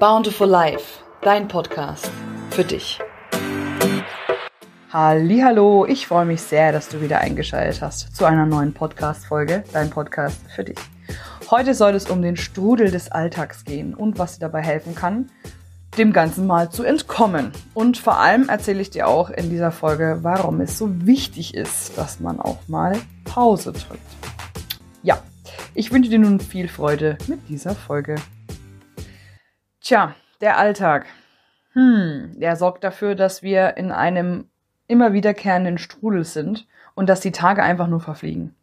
Bountiful Life, dein Podcast für dich. Hallo, ich freue mich sehr, dass du wieder eingeschaltet hast zu einer neuen Podcast Folge, dein Podcast für dich. Heute soll es um den Strudel des Alltags gehen und was dir dabei helfen kann, dem Ganzen mal zu entkommen. Und vor allem erzähle ich dir auch in dieser Folge, warum es so wichtig ist, dass man auch mal Pause drückt. Ja, ich wünsche dir nun viel Freude mit dieser Folge. Tja, der Alltag. Hm, der sorgt dafür, dass wir in einem immer wiederkehrenden Strudel sind und dass die Tage einfach nur verfliegen.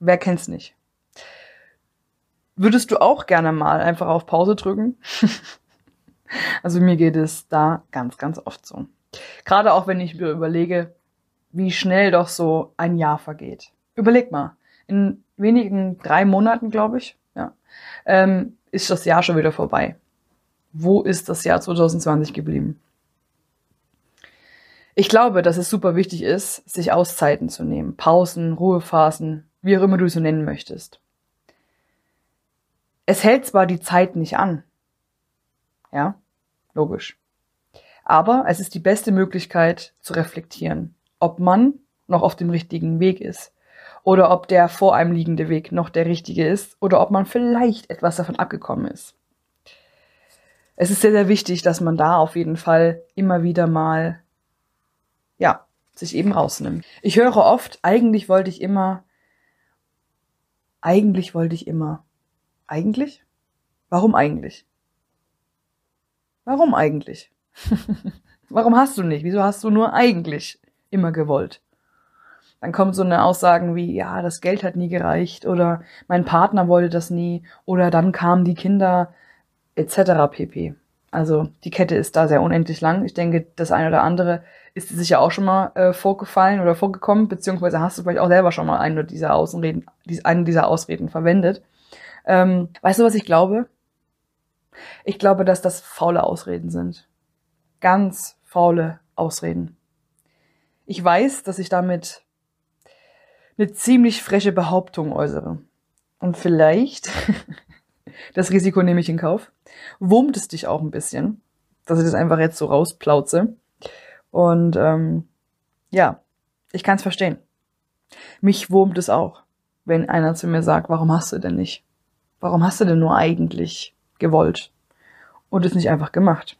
Wer kennt's nicht? Würdest du auch gerne mal einfach auf Pause drücken? also mir geht es da ganz, ganz oft so. Gerade auch wenn ich mir überlege, wie schnell doch so ein Jahr vergeht. Überleg mal, in wenigen drei Monaten, glaube ich, ja, ähm, ist das Jahr schon wieder vorbei wo ist das Jahr 2020 geblieben? Ich glaube, dass es super wichtig ist, sich Auszeiten zu nehmen, Pausen, Ruhephasen, wie auch immer du es so nennen möchtest. Es hält zwar die Zeit nicht an. Ja, logisch. Aber es ist die beste Möglichkeit zu reflektieren, ob man noch auf dem richtigen Weg ist oder ob der vor einem liegende Weg noch der richtige ist oder ob man vielleicht etwas davon abgekommen ist es ist sehr, sehr wichtig, dass man da auf jeden Fall immer wieder mal, ja, sich eben rausnimmt. Ich höre oft, eigentlich wollte ich immer, eigentlich wollte ich immer. Eigentlich? Warum eigentlich? Warum eigentlich? Warum hast du nicht? Wieso hast du nur eigentlich immer gewollt? Dann kommen so eine Aussagen wie, ja, das Geld hat nie gereicht oder mein Partner wollte das nie oder dann kamen die Kinder etc. pp. Also die Kette ist da sehr unendlich lang. Ich denke, das eine oder andere ist sicher auch schon mal äh, vorgefallen oder vorgekommen, beziehungsweise hast du vielleicht auch selber schon mal eine dieser Außenreden, eine dieser Ausreden verwendet. Ähm, weißt du, was ich glaube? Ich glaube, dass das faule Ausreden sind. Ganz faule Ausreden. Ich weiß, dass ich damit eine ziemlich freche Behauptung äußere. Und vielleicht Das Risiko nehme ich in Kauf. Wurmt es dich auch ein bisschen, dass ich das einfach jetzt so rausplauze. Und ähm, ja, ich kann es verstehen. Mich wurmt es auch, wenn einer zu mir sagt, warum hast du denn nicht? Warum hast du denn nur eigentlich gewollt und es nicht einfach gemacht?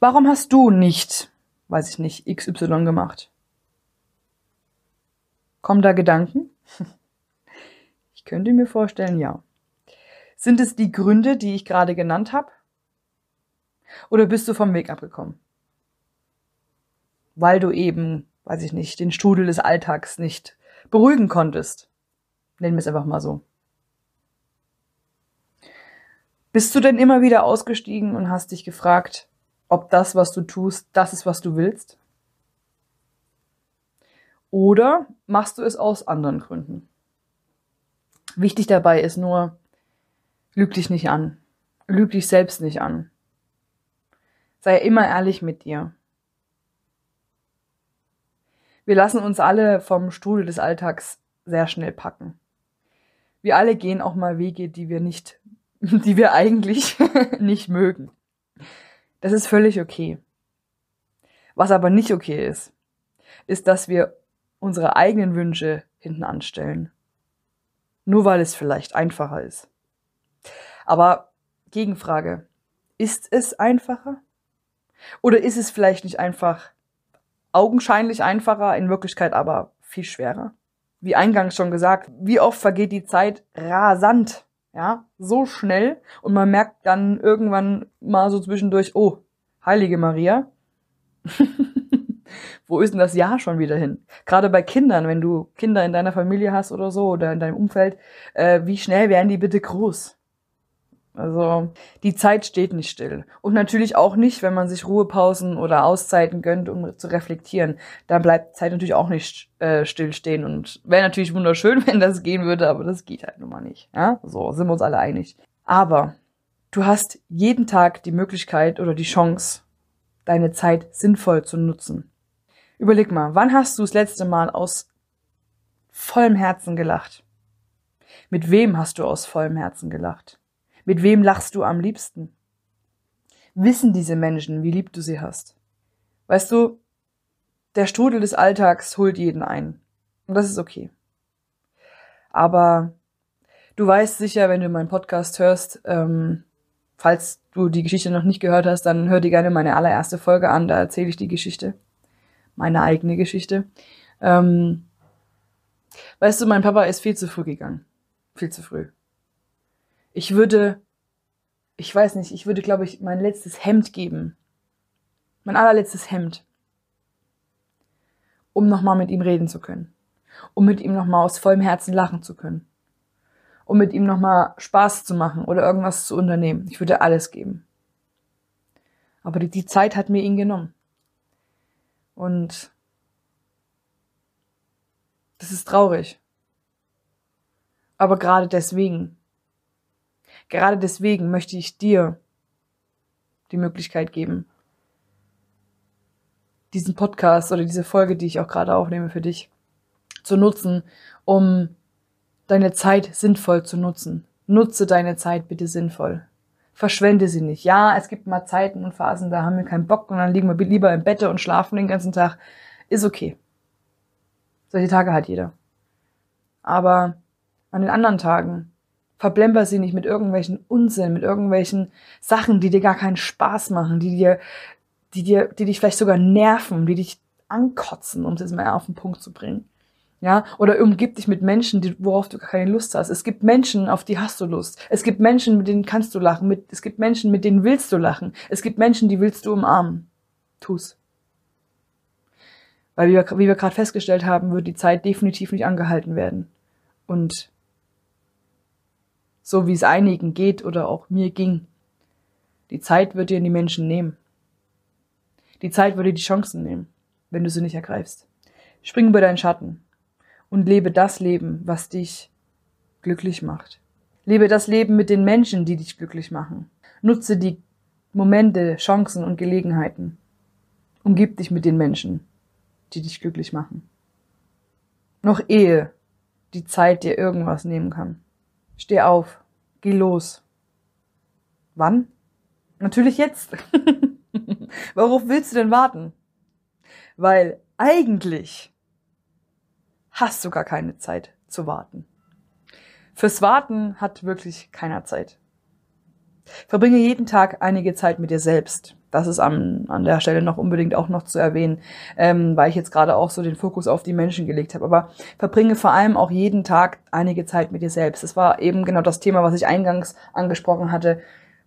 Warum hast du nicht, weiß ich nicht, XY gemacht? Kommen da Gedanken? Ich könnte mir vorstellen, ja. Sind es die Gründe, die ich gerade genannt habe? Oder bist du vom Weg abgekommen? Weil du eben, weiß ich nicht, den Strudel des Alltags nicht beruhigen konntest. Nennen wir es einfach mal so. Bist du denn immer wieder ausgestiegen und hast dich gefragt, ob das, was du tust, das ist, was du willst? Oder machst du es aus anderen Gründen? Wichtig dabei ist nur, Lüg dich nicht an. Lüg dich selbst nicht an. Sei immer ehrlich mit dir. Wir lassen uns alle vom Strudel des Alltags sehr schnell packen. Wir alle gehen auch mal Wege, die wir nicht, die wir eigentlich nicht mögen. Das ist völlig okay. Was aber nicht okay ist, ist, dass wir unsere eigenen Wünsche hinten anstellen. Nur weil es vielleicht einfacher ist. Aber Gegenfrage, ist es einfacher? Oder ist es vielleicht nicht einfach augenscheinlich einfacher, in Wirklichkeit aber viel schwerer? Wie eingangs schon gesagt, wie oft vergeht die Zeit rasant, ja, so schnell und man merkt dann irgendwann mal so zwischendurch, oh, heilige Maria, wo ist denn das Jahr schon wieder hin? Gerade bei Kindern, wenn du Kinder in deiner Familie hast oder so oder in deinem Umfeld, äh, wie schnell werden die bitte groß? Also die Zeit steht nicht still. Und natürlich auch nicht, wenn man sich Ruhepausen oder Auszeiten gönnt, um zu reflektieren. Da bleibt Zeit natürlich auch nicht äh, stillstehen. Und wäre natürlich wunderschön, wenn das gehen würde, aber das geht halt nun mal nicht. Ja? So, sind wir uns alle einig. Aber du hast jeden Tag die Möglichkeit oder die Chance, deine Zeit sinnvoll zu nutzen. Überleg mal, wann hast du das letzte Mal aus vollem Herzen gelacht? Mit wem hast du aus vollem Herzen gelacht? Mit wem lachst du am liebsten? Wissen diese Menschen, wie lieb du sie hast? Weißt du, der Strudel des Alltags holt jeden ein. Und das ist okay. Aber du weißt sicher, wenn du meinen Podcast hörst, ähm, falls du die Geschichte noch nicht gehört hast, dann hör dir gerne meine allererste Folge an, da erzähle ich die Geschichte. Meine eigene Geschichte. Ähm, weißt du, mein Papa ist viel zu früh gegangen. Viel zu früh. Ich würde, ich weiß nicht, ich würde, glaube ich, mein letztes Hemd geben. Mein allerletztes Hemd. Um nochmal mit ihm reden zu können. Um mit ihm nochmal aus vollem Herzen lachen zu können um mit ihm nochmal Spaß zu machen oder irgendwas zu unternehmen. Ich würde alles geben. Aber die, die Zeit hat mir ihn genommen. Und das ist traurig. Aber gerade deswegen, gerade deswegen möchte ich dir die Möglichkeit geben, diesen Podcast oder diese Folge, die ich auch gerade aufnehme für dich, zu nutzen, um deine Zeit sinnvoll zu nutzen. Nutze deine Zeit bitte sinnvoll. Verschwende sie nicht. Ja, es gibt mal Zeiten und Phasen, da haben wir keinen Bock und dann liegen wir lieber im Bett und schlafen den ganzen Tag. Ist okay. Solche Tage hat jeder. Aber an den anderen Tagen verblemper sie nicht mit irgendwelchen Unsinn, mit irgendwelchen Sachen, die dir gar keinen Spaß machen, die dir, die dir, die dich vielleicht sogar nerven, die dich ankotzen, um es jetzt mal auf den Punkt zu bringen. Ja, oder umgib dich mit Menschen, die, worauf du keine Lust hast. Es gibt Menschen, auf die hast du Lust. Es gibt Menschen, mit denen kannst du lachen. Mit, es gibt Menschen, mit denen willst du lachen. Es gibt Menschen, die willst du umarmen. Tu's. Weil, wie wir, wie wir gerade festgestellt haben, wird die Zeit definitiv nicht angehalten werden. Und so wie es einigen geht oder auch mir ging, die Zeit wird dir die Menschen nehmen. Die Zeit würde die Chancen nehmen, wenn du sie nicht ergreifst. Spring über deinen Schatten und lebe das Leben, was dich glücklich macht. Lebe das Leben mit den Menschen, die dich glücklich machen. Nutze die Momente, Chancen und Gelegenheiten. Umgib dich mit den Menschen, die dich glücklich machen. Noch ehe die Zeit dir irgendwas nehmen kann. Steh auf, geh los. Wann? Natürlich jetzt. Worauf willst du denn warten? Weil eigentlich hast du gar keine Zeit zu warten. Fürs Warten hat wirklich keiner Zeit. Verbringe jeden Tag einige Zeit mit dir selbst. Das ist an, an der Stelle noch unbedingt auch noch zu erwähnen, ähm, weil ich jetzt gerade auch so den Fokus auf die Menschen gelegt habe. Aber verbringe vor allem auch jeden Tag einige Zeit mit dir selbst. Das war eben genau das Thema, was ich eingangs angesprochen hatte.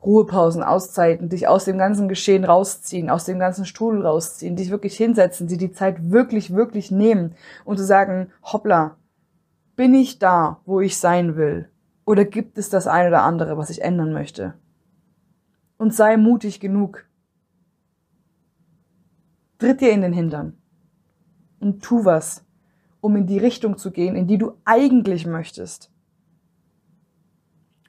Ruhepausen, Auszeiten, dich aus dem ganzen Geschehen rausziehen, aus dem ganzen Strudel rausziehen, dich wirklich hinsetzen, dir die Zeit wirklich, wirklich nehmen und zu sagen, hoppla, bin ich da, wo ich sein will? Oder gibt es das eine oder andere, was ich ändern möchte? Und sei mutig genug. Tritt dir in den Hintern und tu was, um in die Richtung zu gehen, in die du eigentlich möchtest.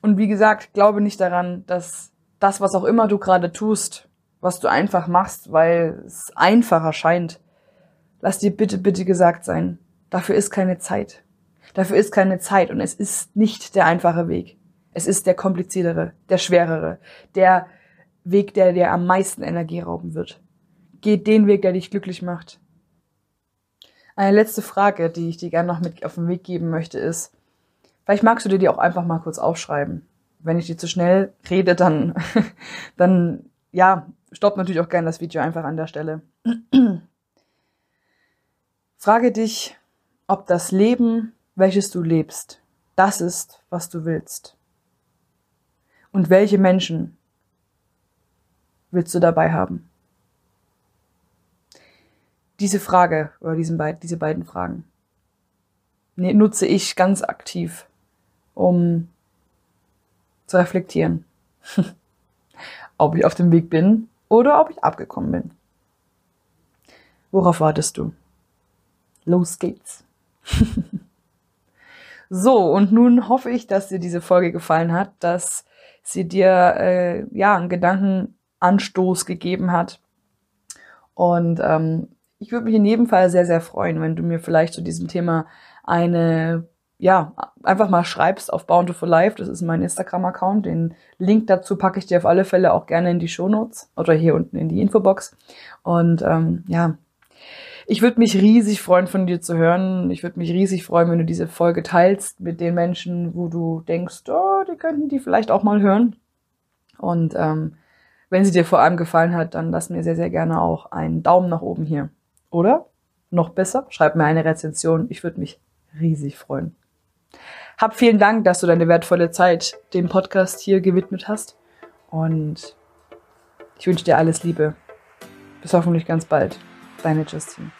Und wie gesagt, glaube nicht daran, dass das, was auch immer du gerade tust, was du einfach machst, weil es einfacher scheint, lass dir bitte, bitte gesagt sein, dafür ist keine Zeit. Dafür ist keine Zeit und es ist nicht der einfache Weg. Es ist der kompliziertere, der schwerere, der Weg, der dir am meisten Energie rauben wird. Geh den Weg, der dich glücklich macht. Eine letzte Frage, die ich dir gerne noch mit auf den Weg geben möchte, ist, Vielleicht magst du dir die auch einfach mal kurz aufschreiben. Wenn ich dir zu schnell rede, dann, dann, ja, stopp natürlich auch gerne das Video einfach an der Stelle. Frage dich, ob das Leben, welches du lebst, das ist, was du willst. Und welche Menschen willst du dabei haben? Diese Frage oder diesen beid, diese beiden Fragen ne, nutze ich ganz aktiv um zu reflektieren, ob ich auf dem Weg bin oder ob ich abgekommen bin. Worauf wartest du? Los geht's. so, und nun hoffe ich, dass dir diese Folge gefallen hat, dass sie dir äh, ja einen Gedankenanstoß gegeben hat. Und ähm, ich würde mich in jedem Fall sehr, sehr freuen, wenn du mir vielleicht zu diesem Thema eine ja, einfach mal schreibst auf Bountiful Life, das ist mein Instagram-Account. Den Link dazu packe ich dir auf alle Fälle auch gerne in die Shownotes oder hier unten in die Infobox. Und ähm, ja, ich würde mich riesig freuen, von dir zu hören. Ich würde mich riesig freuen, wenn du diese Folge teilst mit den Menschen, wo du denkst, oh, die könnten die vielleicht auch mal hören. Und ähm, wenn sie dir vor allem gefallen hat, dann lass mir sehr, sehr gerne auch einen Daumen nach oben hier. Oder noch besser, schreib mir eine Rezension. Ich würde mich riesig freuen. Hab vielen Dank, dass du deine wertvolle Zeit dem Podcast hier gewidmet hast. Und ich wünsche dir alles Liebe. Bis hoffentlich ganz bald. Deine Justine.